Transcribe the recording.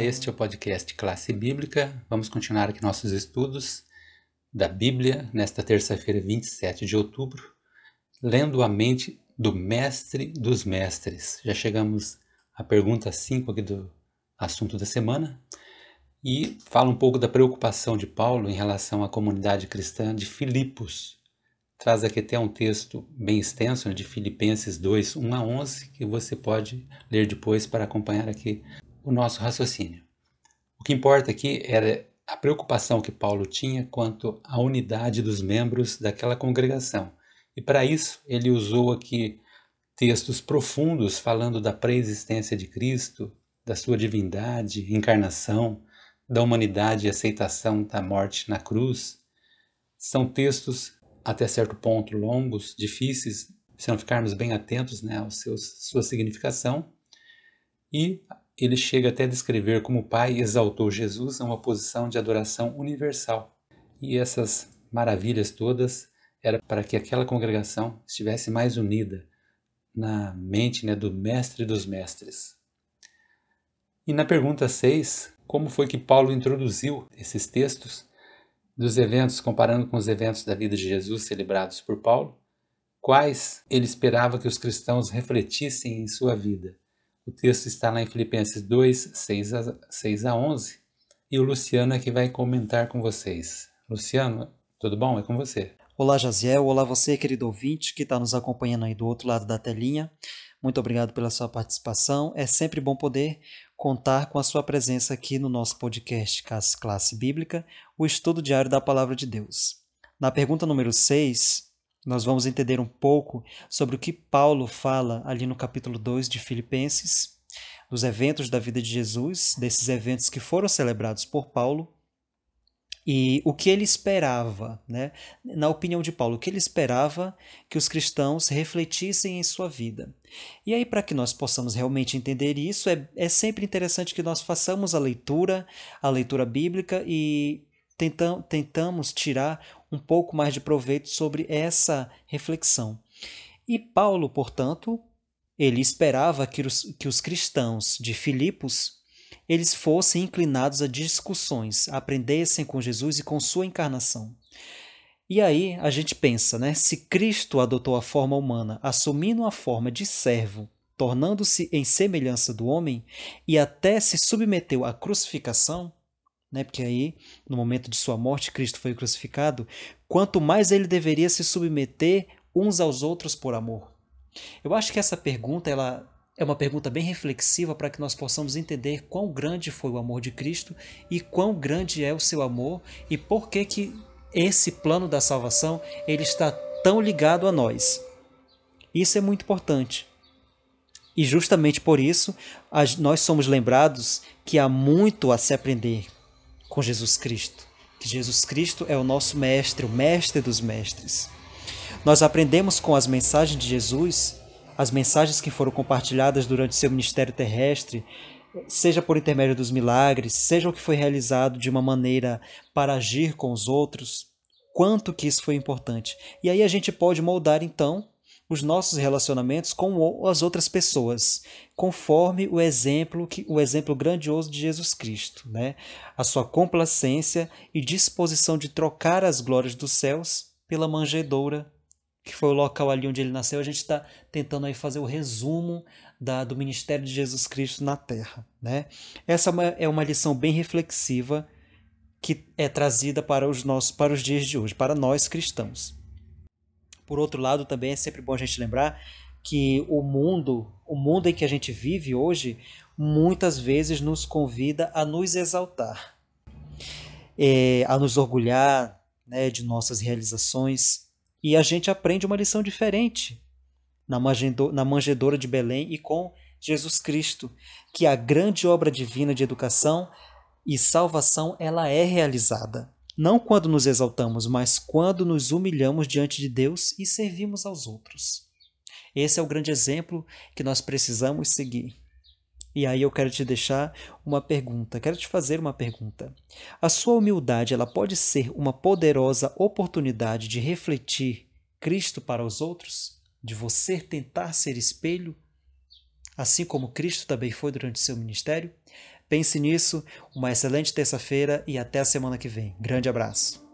Este é o podcast Classe Bíblica. Vamos continuar aqui nossos estudos da Bíblia nesta terça-feira, 27 de outubro, lendo a mente do Mestre dos Mestres. Já chegamos à pergunta 5 aqui do assunto da semana e fala um pouco da preocupação de Paulo em relação à comunidade cristã de Filipos. Traz aqui até um texto bem extenso né, de Filipenses 2, 1 a 11, que você pode ler depois para acompanhar aqui o nosso raciocínio. O que importa aqui era a preocupação que Paulo tinha quanto à unidade dos membros daquela congregação. E para isso ele usou aqui textos profundos falando da preexistência de Cristo, da sua divindade, encarnação, da humanidade e aceitação da morte na cruz. São textos até certo ponto longos, difíceis, se não ficarmos bem atentos né, à sua significação. E ele chega até a descrever como o Pai exaltou Jesus a uma posição de adoração universal. E essas maravilhas todas era para que aquela congregação estivesse mais unida na mente né, do Mestre dos Mestres. E na pergunta 6, como foi que Paulo introduziu esses textos dos eventos, comparando com os eventos da vida de Jesus celebrados por Paulo? Quais ele esperava que os cristãos refletissem em sua vida? O texto está lá em Filipenses 2, 6 a, 6 a 11, e o Luciano é que vai comentar com vocês. Luciano, tudo bom? É com você. Olá, Jaziel. Olá, você, querido ouvinte, que está nos acompanhando aí do outro lado da telinha. Muito obrigado pela sua participação. É sempre bom poder contar com a sua presença aqui no nosso podcast Classe Bíblica, o estudo diário da Palavra de Deus. Na pergunta número 6, nós vamos entender um pouco sobre o que Paulo fala ali no capítulo 2 de Filipenses, dos eventos da vida de Jesus, desses eventos que foram celebrados por Paulo, e o que ele esperava, né? na opinião de Paulo, o que ele esperava que os cristãos refletissem em sua vida. E aí, para que nós possamos realmente entender isso, é, é sempre interessante que nós façamos a leitura, a leitura bíblica e tentam, tentamos tirar um pouco mais de proveito sobre essa reflexão. E Paulo, portanto, ele esperava que os, que os cristãos de Filipos eles fossem inclinados a discussões, aprendessem com Jesus e com sua encarnação. E aí a gente pensa, né? Se Cristo adotou a forma humana, assumindo a forma de servo, tornando-se em semelhança do homem e até se submeteu à crucificação, né? Porque aí, no momento de sua morte, Cristo foi crucificado. Quanto mais ele deveria se submeter uns aos outros por amor. Eu acho que essa pergunta ela é uma pergunta bem reflexiva para que nós possamos entender quão grande foi o amor de Cristo e quão grande é o seu amor e por que que esse plano da salvação ele está tão ligado a nós. Isso é muito importante. E justamente por isso nós somos lembrados que há muito a se aprender com Jesus Cristo. Que Jesus Cristo é o nosso mestre, o mestre dos mestres. Nós aprendemos com as mensagens de Jesus, as mensagens que foram compartilhadas durante seu ministério terrestre, seja por intermédio dos milagres, seja o que foi realizado de uma maneira para agir com os outros, quanto que isso foi importante. E aí a gente pode moldar então os nossos relacionamentos com as outras pessoas, conforme o exemplo que o exemplo grandioso de Jesus Cristo, né? A sua complacência e disposição de trocar as glórias dos céus pela manjedoura, que foi o local ali onde ele nasceu. A gente está tentando aí fazer o resumo da, do ministério de Jesus Cristo na Terra, né? Essa é uma, é uma lição bem reflexiva que é trazida para os nossos para os dias de hoje, para nós cristãos. Por outro lado, também é sempre bom a gente lembrar que o mundo, o mundo em que a gente vive hoje, muitas vezes nos convida a nos exaltar, é, a nos orgulhar né, de nossas realizações. E a gente aprende uma lição diferente na, na manjedoura de Belém e com Jesus Cristo, que a grande obra divina de educação e salvação ela é realizada não quando nos exaltamos, mas quando nos humilhamos diante de Deus e servimos aos outros. Esse é o grande exemplo que nós precisamos seguir. E aí eu quero te deixar uma pergunta, quero te fazer uma pergunta. A sua humildade, ela pode ser uma poderosa oportunidade de refletir Cristo para os outros? De você tentar ser espelho, assim como Cristo também foi durante seu ministério? Pense nisso, uma excelente terça-feira e até a semana que vem. Grande abraço.